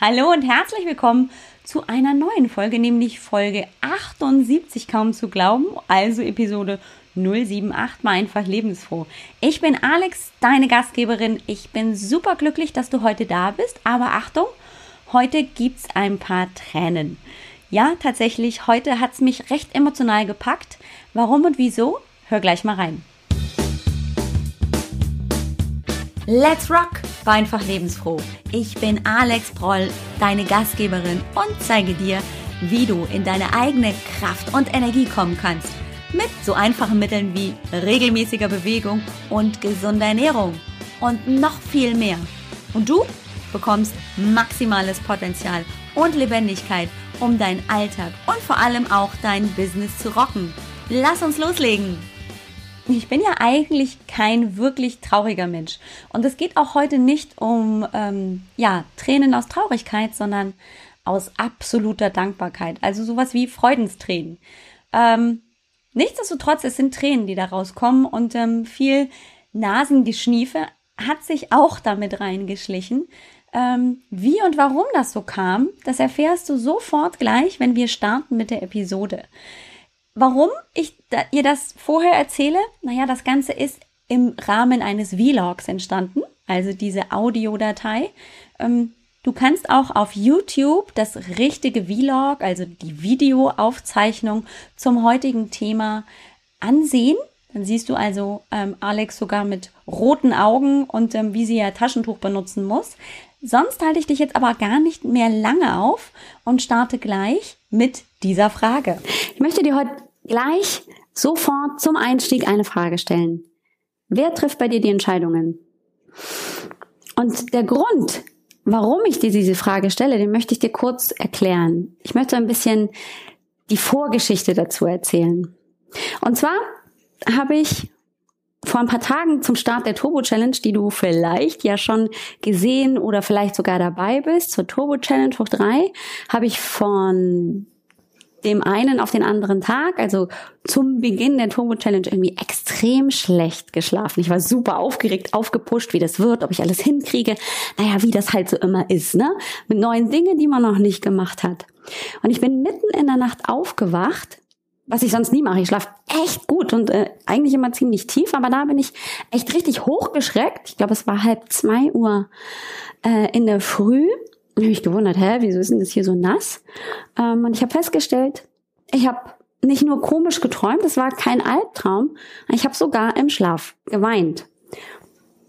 Hallo und herzlich willkommen zu einer neuen Folge, nämlich Folge 78 kaum zu glauben, also Episode 078 mal einfach lebensfroh. Ich bin Alex, deine Gastgeberin. Ich bin super glücklich, dass du heute da bist, aber Achtung, heute gibt's ein paar Tränen. Ja, tatsächlich, heute hat's mich recht emotional gepackt. Warum und wieso? Hör gleich mal rein. Let's rock! War einfach lebensfroh. Ich bin Alex Proll, deine Gastgeberin und zeige dir, wie du in deine eigene Kraft und Energie kommen kannst. Mit so einfachen Mitteln wie regelmäßiger Bewegung und gesunder Ernährung. Und noch viel mehr. Und du bekommst maximales Potenzial und Lebendigkeit, um deinen Alltag und vor allem auch dein Business zu rocken. Lass uns loslegen! Ich bin ja eigentlich kein wirklich trauriger Mensch. Und es geht auch heute nicht um ähm, ja, Tränen aus Traurigkeit, sondern aus absoluter Dankbarkeit. Also sowas wie Freudenstränen. Ähm, nichtsdestotrotz, es sind Tränen, die da rauskommen und ähm, viel Nasengeschniefe hat sich auch damit reingeschlichen. Ähm, wie und warum das so kam, das erfährst du sofort gleich, wenn wir starten mit der Episode. Warum ich da, ihr das vorher erzähle? Naja, das Ganze ist im Rahmen eines Vlogs entstanden, also diese Audiodatei. Ähm, du kannst auch auf YouTube das richtige Vlog, also die Videoaufzeichnung zum heutigen Thema ansehen. Dann siehst du also ähm, Alex sogar mit roten Augen und ähm, wie sie ja Taschentuch benutzen muss. Sonst halte ich dich jetzt aber gar nicht mehr lange auf und starte gleich mit dieser Frage. Ich möchte dir heute gleich sofort zum Einstieg eine Frage stellen. Wer trifft bei dir die Entscheidungen? Und der Grund, warum ich dir diese Frage stelle, den möchte ich dir kurz erklären. Ich möchte ein bisschen die Vorgeschichte dazu erzählen. Und zwar habe ich vor ein paar Tagen zum Start der Turbo Challenge, die du vielleicht ja schon gesehen oder vielleicht sogar dabei bist, zur Turbo Challenge hoch drei, habe ich von dem einen auf den anderen Tag, also zum Beginn der Turbo Challenge irgendwie extrem schlecht geschlafen. Ich war super aufgeregt, aufgepusht, wie das wird, ob ich alles hinkriege. Naja, wie das halt so immer ist, ne? Mit neuen Dingen, die man noch nicht gemacht hat. Und ich bin mitten in der Nacht aufgewacht, was ich sonst nie mache. Ich schlafe echt gut und äh, eigentlich immer ziemlich tief, aber da bin ich echt richtig hochgeschreckt. Ich glaube, es war halb zwei Uhr äh, in der Früh und habe mich gewundert, hä, wieso ist denn das hier so nass? Ähm, und ich habe festgestellt, ich habe nicht nur komisch geträumt, es war kein Albtraum, ich habe sogar im Schlaf geweint.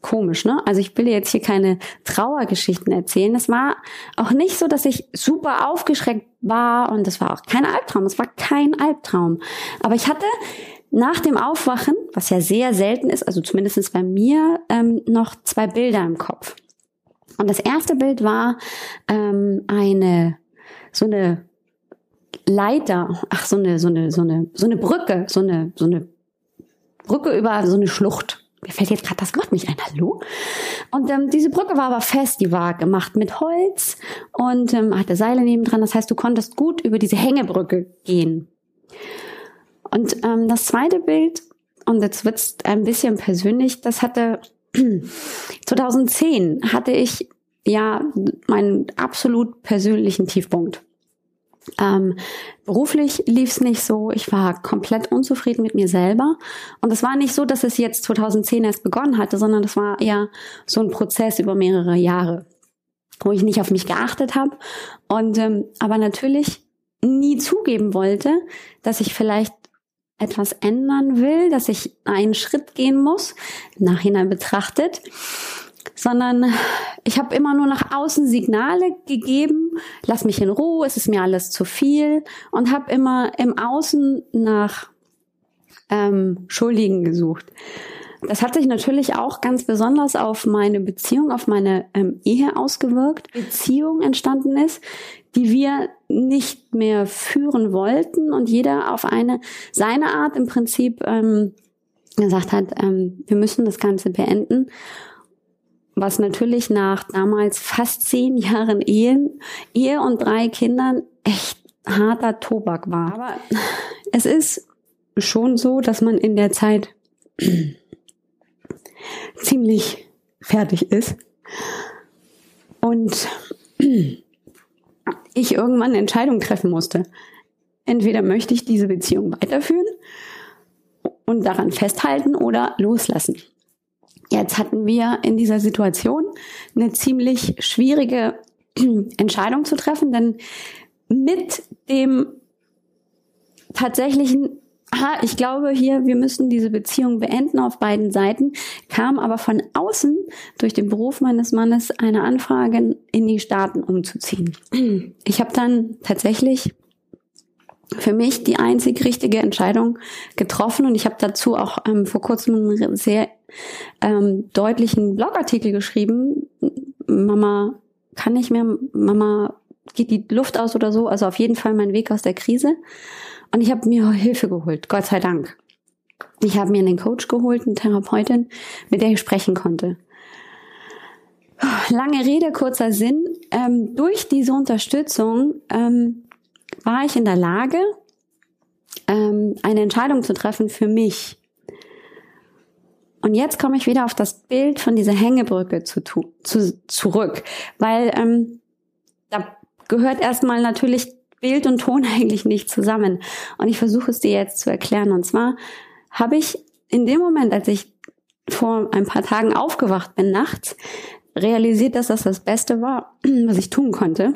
Komisch, ne? Also ich will jetzt hier keine Trauergeschichten erzählen. Es war auch nicht so, dass ich super aufgeschreckt war und es war auch kein Albtraum. Es war kein Albtraum. Aber ich hatte nach dem Aufwachen, was ja sehr selten ist, also zumindestens bei mir, ähm, noch zwei Bilder im Kopf. Und das erste Bild war ähm, eine so eine Leiter, ach so eine so eine so eine so eine Brücke, so eine so eine Brücke über so eine Schlucht. Mir fällt jetzt gerade das Wort nicht ein. Hallo. Und ähm, diese Brücke war aber fest, die war gemacht mit Holz und ähm, hatte Seile nebendran. Das heißt, du konntest gut über diese Hängebrücke gehen. Und ähm, das zweite Bild, und jetzt wird's ein bisschen persönlich, das hatte 2010 hatte ich ja meinen absolut persönlichen Tiefpunkt. Ähm, beruflich lief es nicht so. Ich war komplett unzufrieden mit mir selber. Und es war nicht so, dass es jetzt 2010 erst begonnen hatte, sondern das war eher so ein Prozess über mehrere Jahre, wo ich nicht auf mich geachtet habe und ähm, aber natürlich nie zugeben wollte, dass ich vielleicht etwas ändern will, dass ich einen Schritt gehen muss, nachhinein betrachtet, sondern ich habe immer nur nach außen Signale gegeben, lass mich in Ruhe, es ist mir alles zu viel und habe immer im Außen nach ähm, Schuldigen gesucht. Das hat sich natürlich auch ganz besonders auf meine Beziehung, auf meine ähm, Ehe ausgewirkt. Beziehung entstanden ist, die wir nicht mehr führen wollten und jeder auf eine seine Art im Prinzip ähm, gesagt hat, ähm, wir müssen das Ganze beenden. Was natürlich nach damals fast zehn Jahren Ehen, Ehe und drei Kindern echt harter Tobak war. Aber es ist schon so, dass man in der Zeit ziemlich fertig ist. Und ich irgendwann eine Entscheidung treffen musste. Entweder möchte ich diese Beziehung weiterführen und daran festhalten oder loslassen. Jetzt hatten wir in dieser Situation eine ziemlich schwierige Entscheidung zu treffen, denn mit dem tatsächlichen aha, ich glaube hier, wir müssen diese Beziehung beenden auf beiden Seiten, kam aber von außen durch den Beruf meines Mannes eine Anfrage, in die Staaten umzuziehen. Ich habe dann tatsächlich für mich die einzig richtige Entscheidung getroffen und ich habe dazu auch ähm, vor kurzem einen sehr ähm, deutlichen Blogartikel geschrieben. Mama kann nicht mehr, Mama geht die Luft aus oder so, also auf jeden Fall mein Weg aus der Krise. Und ich habe mir Hilfe geholt, Gott sei Dank. Ich habe mir einen Coach geholt, eine Therapeutin, mit der ich sprechen konnte. Lange Rede, kurzer Sinn. Ähm, durch diese Unterstützung ähm, war ich in der Lage, ähm, eine Entscheidung zu treffen für mich. Und jetzt komme ich wieder auf das Bild von dieser Hängebrücke zu, zu, zurück, weil ähm, da gehört erstmal natürlich Bild und Ton eigentlich nicht zusammen. Und ich versuche es dir jetzt zu erklären. Und zwar habe ich in dem Moment, als ich vor ein paar Tagen aufgewacht bin nachts, realisiert, dass das das Beste war, was ich tun konnte.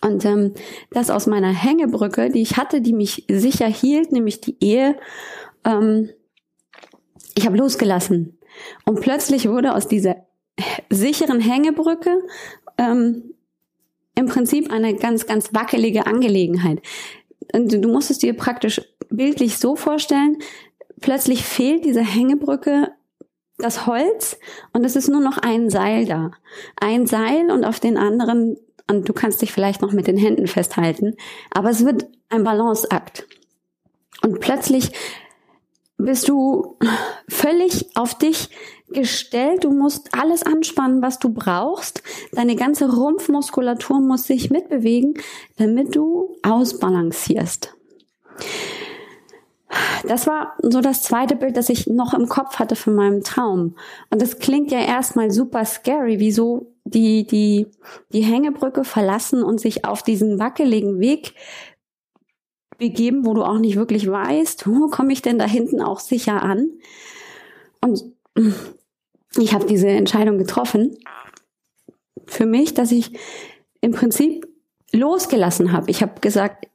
Und ähm, das aus meiner Hängebrücke, die ich hatte, die mich sicher hielt, nämlich die Ehe, ähm, ich habe losgelassen. Und plötzlich wurde aus dieser sicheren Hängebrücke ähm, im Prinzip eine ganz, ganz wackelige Angelegenheit. Und du musst es dir praktisch bildlich so vorstellen, plötzlich fehlt diese Hängebrücke das Holz und es ist nur noch ein Seil da. Ein Seil und auf den anderen, und du kannst dich vielleicht noch mit den Händen festhalten, aber es wird ein Balanceakt. Und plötzlich bist du völlig auf dich gestellt. Du musst alles anspannen, was du brauchst. Deine ganze Rumpfmuskulatur muss sich mitbewegen, damit du ausbalancierst. Das war so das zweite Bild, das ich noch im Kopf hatte von meinem Traum. Und das klingt ja erstmal super scary, wieso die, die, die Hängebrücke verlassen und sich auf diesen wackeligen Weg begeben, wo du auch nicht wirklich weißt, wo komme ich denn da hinten auch sicher an? Und ich habe diese Entscheidung getroffen für mich, dass ich im Prinzip losgelassen habe. Ich habe gesagt,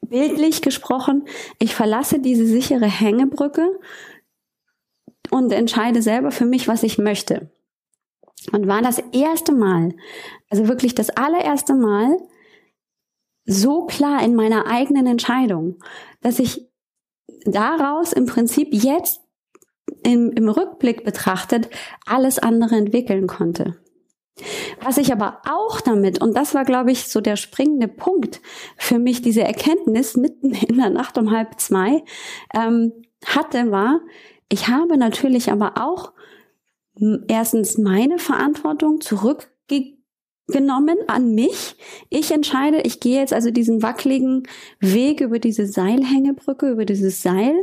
bildlich gesprochen, ich verlasse diese sichere Hängebrücke und entscheide selber für mich, was ich möchte. Und war das erste Mal, also wirklich das allererste Mal, so klar in meiner eigenen Entscheidung, dass ich daraus im Prinzip jetzt im, im Rückblick betrachtet alles andere entwickeln konnte. Was ich aber auch damit, und das war, glaube ich, so der springende Punkt für mich, diese Erkenntnis mitten in der Nacht um halb zwei, ähm, hatte, war, ich habe natürlich aber auch erstens meine Verantwortung zurückgegeben genommen an mich. Ich entscheide, ich gehe jetzt also diesen wackeligen Weg über diese Seilhängebrücke, über dieses Seil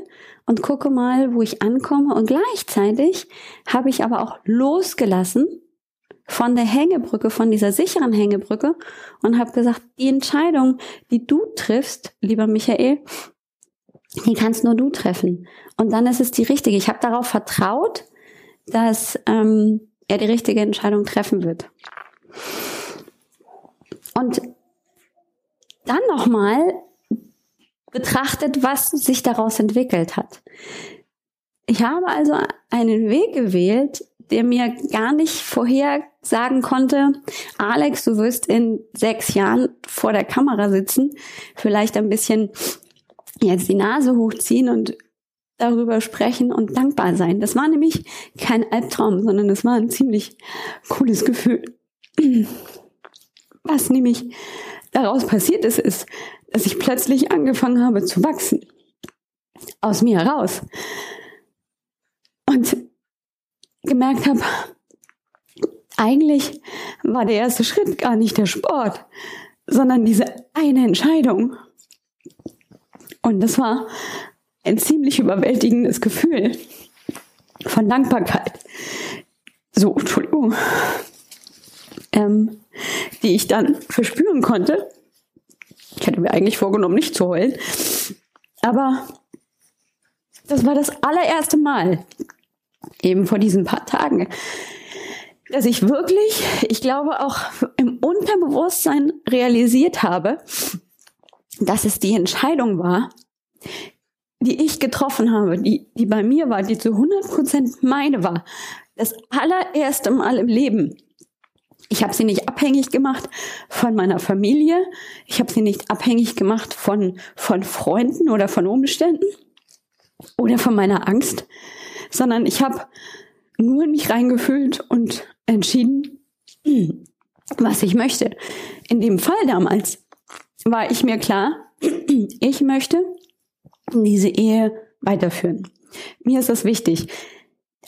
und gucke mal, wo ich ankomme. Und gleichzeitig habe ich aber auch losgelassen von der Hängebrücke, von dieser sicheren Hängebrücke und habe gesagt, die Entscheidung, die du triffst, lieber Michael, die kannst nur du treffen. Und dann ist es die richtige. Ich habe darauf vertraut, dass ähm, er die richtige Entscheidung treffen wird. Und dann nochmal betrachtet, was sich daraus entwickelt hat. Ich habe also einen Weg gewählt, der mir gar nicht vorher sagen konnte, Alex, du wirst in sechs Jahren vor der Kamera sitzen, vielleicht ein bisschen jetzt die Nase hochziehen und darüber sprechen und dankbar sein. Das war nämlich kein Albtraum, sondern das war ein ziemlich cooles Gefühl. Was nämlich daraus passiert ist, ist, dass ich plötzlich angefangen habe zu wachsen. Aus mir heraus. Und gemerkt habe, eigentlich war der erste Schritt gar nicht der Sport, sondern diese eine Entscheidung. Und das war ein ziemlich überwältigendes Gefühl von Dankbarkeit. So, Entschuldigung. Ähm, die ich dann verspüren konnte. Ich hatte mir eigentlich vorgenommen, nicht zu heulen. Aber das war das allererste Mal, eben vor diesen paar Tagen, dass ich wirklich, ich glaube auch im Unterbewusstsein realisiert habe, dass es die Entscheidung war, die ich getroffen habe, die, die bei mir war, die zu 100 Prozent meine war, das allererste Mal im Leben. Ich habe sie nicht abhängig gemacht von meiner Familie. Ich habe sie nicht abhängig gemacht von, von Freunden oder von Umständen oder von meiner Angst, sondern ich habe nur in mich reingefühlt und entschieden, was ich möchte. In dem Fall damals war ich mir klar, ich möchte diese Ehe weiterführen. Mir ist das wichtig.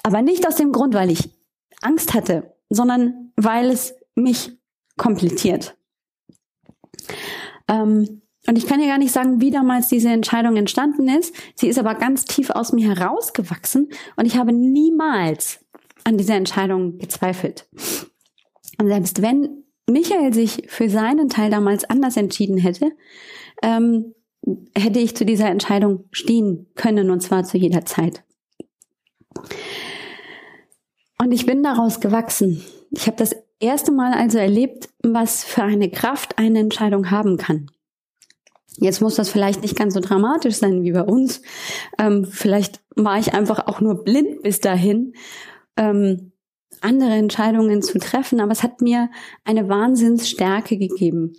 Aber nicht aus dem Grund, weil ich Angst hatte, sondern weil es mich komplettiert. Ähm, und ich kann ja gar nicht sagen, wie damals diese Entscheidung entstanden ist. Sie ist aber ganz tief aus mir herausgewachsen und ich habe niemals an dieser Entscheidung gezweifelt. Und selbst wenn Michael sich für seinen Teil damals anders entschieden hätte, ähm, hätte ich zu dieser Entscheidung stehen können und zwar zu jeder Zeit. Und ich bin daraus gewachsen. Ich habe das erste Mal also erlebt, was für eine Kraft eine Entscheidung haben kann. Jetzt muss das vielleicht nicht ganz so dramatisch sein wie bei uns. Ähm, vielleicht war ich einfach auch nur blind bis dahin, ähm, andere Entscheidungen zu treffen, aber es hat mir eine Wahnsinnsstärke gegeben.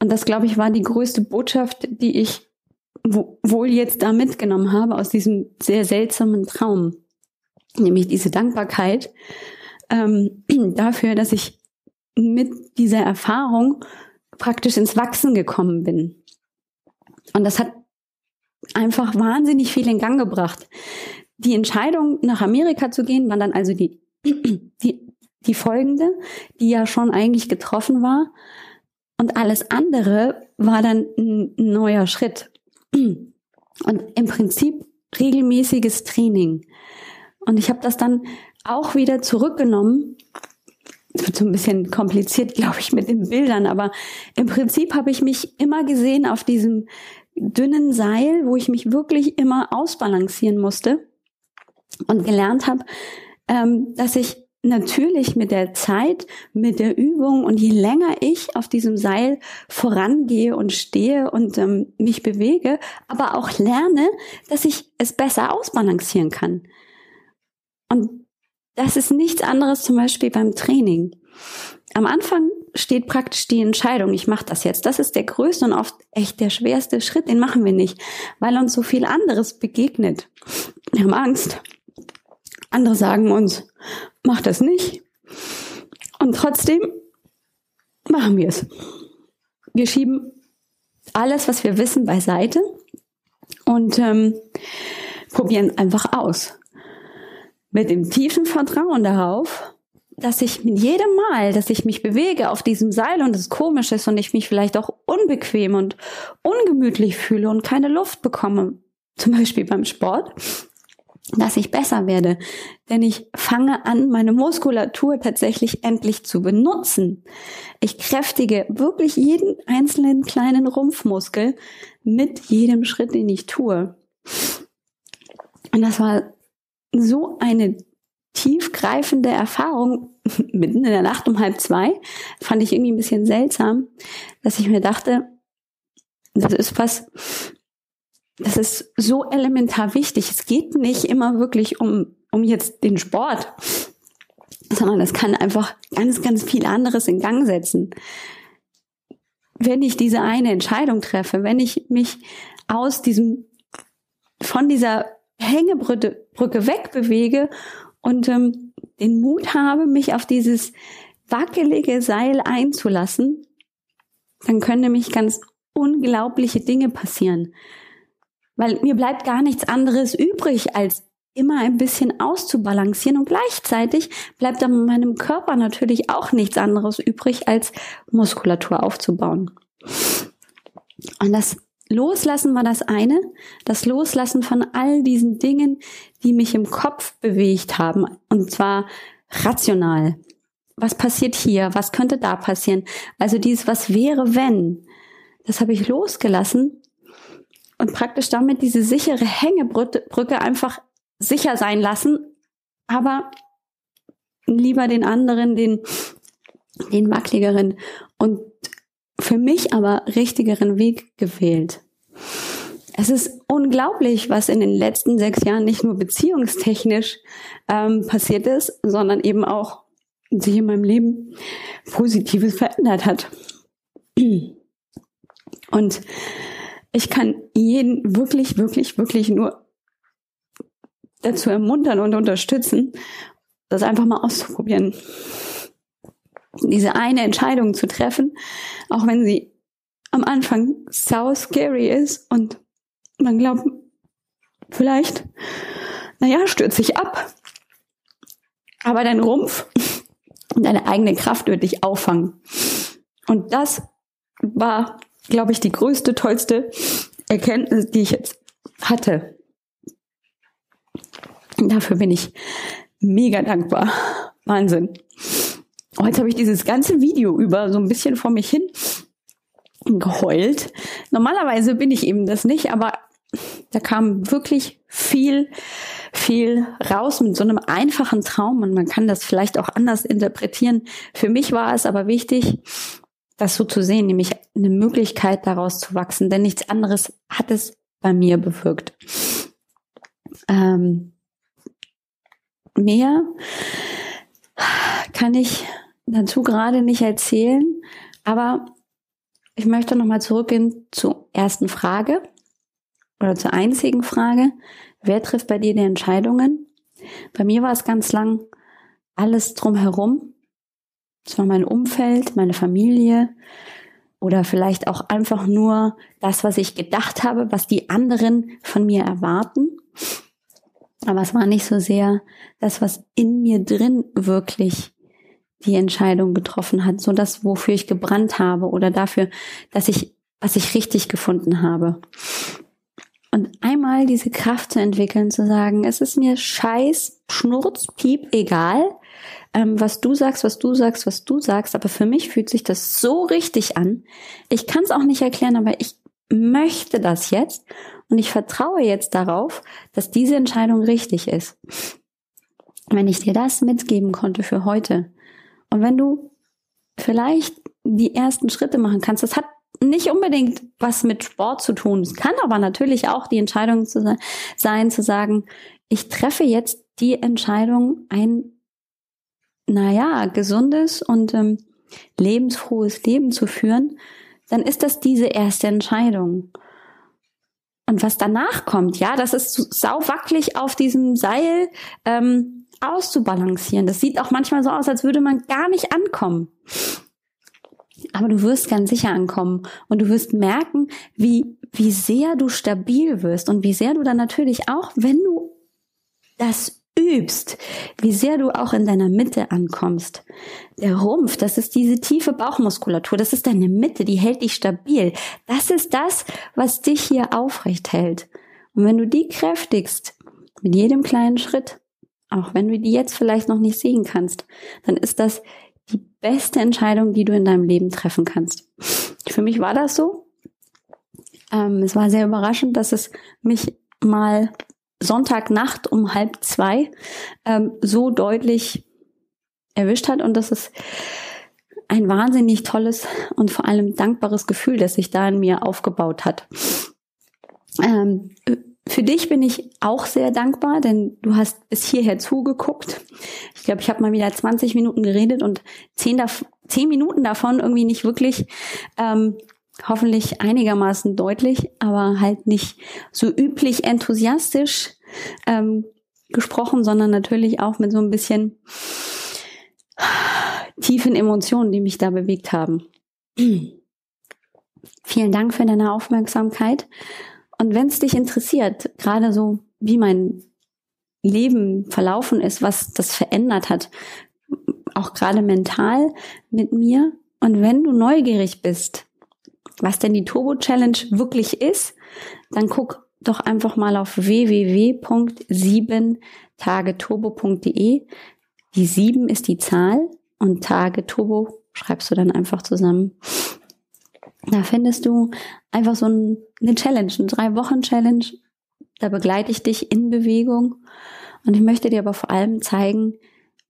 Und das, glaube ich, war die größte Botschaft, die ich wohl jetzt da mitgenommen habe aus diesem sehr seltsamen Traum. Nämlich diese Dankbarkeit ähm, dafür, dass ich mit dieser Erfahrung praktisch ins Wachsen gekommen bin. Und das hat einfach wahnsinnig viel in Gang gebracht. Die Entscheidung, nach Amerika zu gehen, war dann also die, die, die folgende, die ja schon eigentlich getroffen war. Und alles andere war dann ein neuer Schritt. Und im Prinzip regelmäßiges Training. Und ich habe das dann auch wieder zurückgenommen. Es wird so ein bisschen kompliziert, glaube ich, mit den Bildern, aber im Prinzip habe ich mich immer gesehen auf diesem dünnen Seil, wo ich mich wirklich immer ausbalancieren musste und gelernt habe, ähm, dass ich natürlich mit der Zeit, mit der Übung und je länger ich auf diesem Seil vorangehe und stehe und ähm, mich bewege, aber auch lerne, dass ich es besser ausbalancieren kann. Und das ist nichts anderes zum Beispiel beim Training. Am Anfang steht praktisch die Entscheidung, ich mache das jetzt. Das ist der größte und oft echt der schwerste Schritt, den machen wir nicht, weil uns so viel anderes begegnet. Wir haben Angst. Andere sagen uns, mach das nicht. Und trotzdem machen wir es. Wir schieben alles, was wir wissen, beiseite und ähm, probieren einfach aus. Mit dem tiefen Vertrauen darauf, dass ich mit jedem Mal, dass ich mich bewege auf diesem Seil und es komisch ist und ich mich vielleicht auch unbequem und ungemütlich fühle und keine Luft bekomme, zum Beispiel beim Sport, dass ich besser werde. Denn ich fange an, meine Muskulatur tatsächlich endlich zu benutzen. Ich kräftige wirklich jeden einzelnen kleinen Rumpfmuskel mit jedem Schritt, den ich tue. Und das war so eine tiefgreifende Erfahrung mitten in der Nacht um halb zwei. Fand ich irgendwie ein bisschen seltsam, dass ich mir dachte, das ist was, das ist so elementar wichtig. Es geht nicht immer wirklich um, um jetzt den Sport, sondern es kann einfach ganz, ganz viel anderes in Gang setzen. Wenn ich diese eine Entscheidung treffe, wenn ich mich aus diesem, von dieser Hängebrücke Brücke wegbewege und ähm, den Mut habe, mich auf dieses wackelige Seil einzulassen, dann können nämlich ganz unglaubliche Dinge passieren. Weil mir bleibt gar nichts anderes übrig, als immer ein bisschen auszubalancieren und gleichzeitig bleibt dann meinem Körper natürlich auch nichts anderes übrig, als Muskulatur aufzubauen. Und das Loslassen war das eine, das Loslassen von all diesen Dingen, die mich im Kopf bewegt haben, und zwar rational. was passiert hier, was könnte da passieren. Also dieses, was wäre, wenn, das habe ich losgelassen und praktisch damit diese sichere Hängebrücke einfach sicher sein lassen, aber lieber den anderen, den, den wackligeren und für mich aber richtigeren Weg gewählt. Es ist unglaublich, was in den letzten sechs Jahren nicht nur beziehungstechnisch ähm, passiert ist, sondern eben auch sich in meinem Leben Positives verändert hat. Und ich kann jeden wirklich, wirklich, wirklich nur dazu ermuntern und unterstützen, das einfach mal auszuprobieren. Diese eine Entscheidung zu treffen, auch wenn sie am Anfang so scary ist und man glaubt, vielleicht, naja, stürzt sich ab. Aber dein Rumpf und deine eigene Kraft wird dich auffangen. Und das war, glaube ich, die größte, tollste Erkenntnis, die ich jetzt hatte. Dafür bin ich mega dankbar. Wahnsinn. Und jetzt habe ich dieses ganze Video über so ein bisschen vor mich hin geheult. Normalerweise bin ich eben das nicht, aber da kam wirklich viel, viel raus mit so einem einfachen Traum und man kann das vielleicht auch anders interpretieren. Für mich war es aber wichtig, das so zu sehen, nämlich eine Möglichkeit daraus zu wachsen, denn nichts anderes hat es bei mir bewirkt. Ähm, mehr kann ich dazu gerade nicht erzählen, aber ich möchte nochmal zurückgehen zur ersten Frage oder zur einzigen Frage. Wer trifft bei dir die Entscheidungen? Bei mir war es ganz lang alles drumherum. Es war mein Umfeld, meine Familie oder vielleicht auch einfach nur das, was ich gedacht habe, was die anderen von mir erwarten. Aber es war nicht so sehr das, was in mir drin wirklich die Entscheidung getroffen hat, so das, wofür ich gebrannt habe oder dafür, dass ich, was ich richtig gefunden habe. Und einmal diese Kraft zu entwickeln, zu sagen, es ist mir scheiß, schnurz, piep, egal, ähm, was du sagst, was du sagst, was du sagst, aber für mich fühlt sich das so richtig an. Ich kann es auch nicht erklären, aber ich möchte das jetzt und ich vertraue jetzt darauf, dass diese Entscheidung richtig ist. Wenn ich dir das mitgeben konnte für heute und wenn du vielleicht die ersten Schritte machen kannst, das hat nicht unbedingt was mit Sport zu tun. Es kann aber natürlich auch die Entscheidung zu sein, zu sagen, ich treffe jetzt die Entscheidung, ein, naja, gesundes und ähm, lebensfrohes Leben zu führen, dann ist das diese erste Entscheidung. Und was danach kommt, ja, das ist sau wackelig auf diesem Seil ähm, auszubalancieren. Das sieht auch manchmal so aus, als würde man gar nicht ankommen. Aber du wirst ganz sicher ankommen und du wirst merken, wie, wie sehr du stabil wirst und wie sehr du dann natürlich auch, wenn du das übst, wie sehr du auch in deiner Mitte ankommst. Der Rumpf, das ist diese tiefe Bauchmuskulatur, das ist deine Mitte, die hält dich stabil. Das ist das, was dich hier aufrecht hält. Und wenn du die kräftigst, mit jedem kleinen Schritt, auch wenn du die jetzt vielleicht noch nicht sehen kannst, dann ist das die beste Entscheidung, die du in deinem Leben treffen kannst. Für mich war das so. Ähm, es war sehr überraschend, dass es mich mal Sonntagnacht um halb zwei ähm, so deutlich erwischt hat und das ist ein wahnsinnig tolles und vor allem dankbares Gefühl, das sich da in mir aufgebaut hat. Ähm, für dich bin ich auch sehr dankbar, denn du hast bis hierher zugeguckt. Ich glaube, ich habe mal wieder 20 Minuten geredet und 10, 10 Minuten davon irgendwie nicht wirklich ähm, hoffentlich einigermaßen deutlich, aber halt nicht so üblich enthusiastisch ähm, gesprochen, sondern natürlich auch mit so ein bisschen tiefen Emotionen, die mich da bewegt haben. Vielen Dank für deine Aufmerksamkeit. Und wenn es dich interessiert, gerade so wie mein Leben verlaufen ist, was das verändert hat, auch gerade mental mit mir, und wenn du neugierig bist, was denn die Turbo Challenge wirklich ist, dann guck doch einfach mal auf www.siebentageturbo.de. Die sieben ist die Zahl und Tage Turbo schreibst du dann einfach zusammen. Da findest du einfach so eine Challenge, eine drei Wochen Challenge. Da begleite ich dich in Bewegung und ich möchte dir aber vor allem zeigen,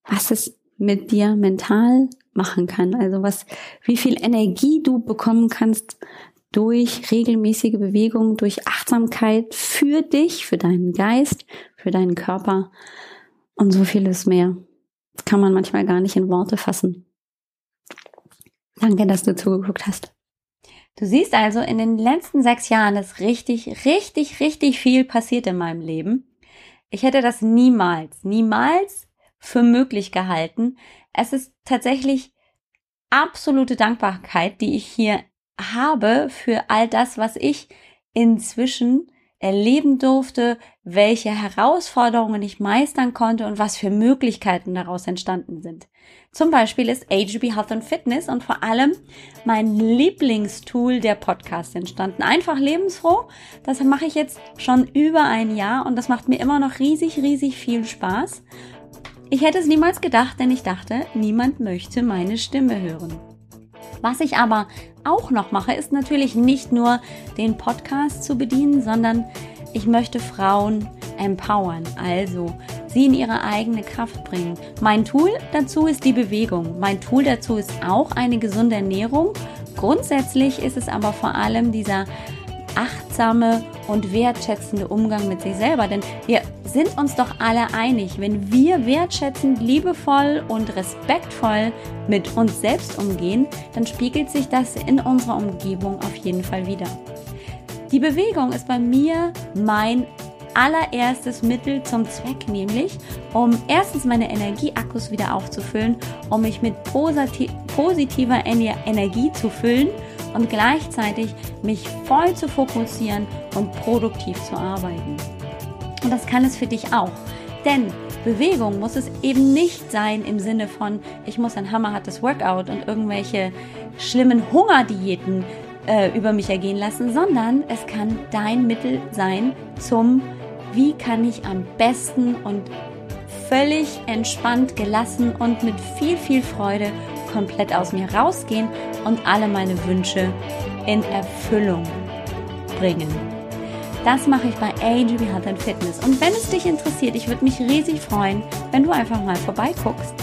was es mit dir mental machen kann. Also was, wie viel Energie du bekommen kannst durch regelmäßige Bewegung, durch Achtsamkeit für dich, für deinen Geist, für deinen Körper und so vieles mehr. Das kann man manchmal gar nicht in Worte fassen. Danke, dass du zugeguckt hast. Du siehst also, in den letzten sechs Jahren ist richtig, richtig, richtig viel passiert in meinem Leben. Ich hätte das niemals, niemals für möglich gehalten. Es ist tatsächlich absolute Dankbarkeit, die ich hier habe für all das, was ich inzwischen erleben durfte, welche Herausforderungen ich meistern konnte und was für Möglichkeiten daraus entstanden sind. Zum Beispiel ist AGB Health and Fitness und vor allem mein Lieblingstool der Podcast entstanden. Einfach lebensfroh. Das mache ich jetzt schon über ein Jahr und das macht mir immer noch riesig, riesig viel Spaß. Ich hätte es niemals gedacht, denn ich dachte, niemand möchte meine Stimme hören. Was ich aber auch noch mache, ist natürlich nicht nur den Podcast zu bedienen, sondern ich möchte Frauen empowern, also sie in ihre eigene Kraft bringen. Mein Tool dazu ist die Bewegung. Mein Tool dazu ist auch eine gesunde Ernährung. Grundsätzlich ist es aber vor allem dieser achtsame und wertschätzende Umgang mit sich selber. Denn wir sind uns doch alle einig, wenn wir wertschätzend, liebevoll und respektvoll mit uns selbst umgehen, dann spiegelt sich das in unserer Umgebung auf jeden Fall wieder. Die Bewegung ist bei mir mein allererstes Mittel zum Zweck, nämlich um erstens meine Energieakkus wieder aufzufüllen, um mich mit positiver Energie zu füllen und gleichzeitig mich voll zu fokussieren und produktiv zu arbeiten. Und das kann es für dich auch. Denn Bewegung muss es eben nicht sein im Sinne von, ich muss ein hammerhartes Workout und irgendwelche schlimmen Hungerdiäten äh, über mich ergehen lassen, sondern es kann dein Mittel sein zum, wie kann ich am besten und völlig entspannt, gelassen und mit viel, viel Freude komplett aus mir rausgehen und alle meine Wünsche in Erfüllung bringen. Das mache ich bei AGB Health and Fitness. Und wenn es dich interessiert, ich würde mich riesig freuen, wenn du einfach mal vorbeiguckst.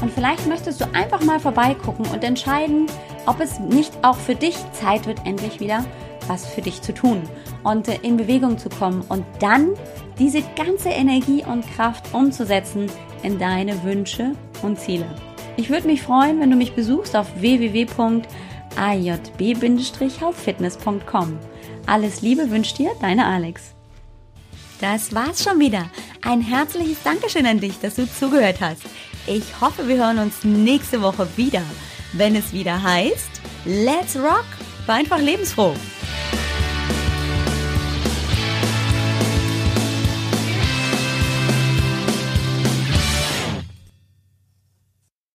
Und vielleicht möchtest du einfach mal vorbeigucken und entscheiden, ob es nicht auch für dich Zeit wird, endlich wieder was für dich zu tun und in Bewegung zu kommen und dann diese ganze Energie und Kraft umzusetzen in deine Wünsche und Ziele. Ich würde mich freuen, wenn du mich besuchst auf www.ajb-healthfitness.com. Alles Liebe wünscht dir deine Alex. Das war's schon wieder. Ein herzliches Dankeschön an dich, dass du zugehört hast. Ich hoffe, wir hören uns nächste Woche wieder, wenn es wieder heißt Let's Rock, war einfach lebensfroh.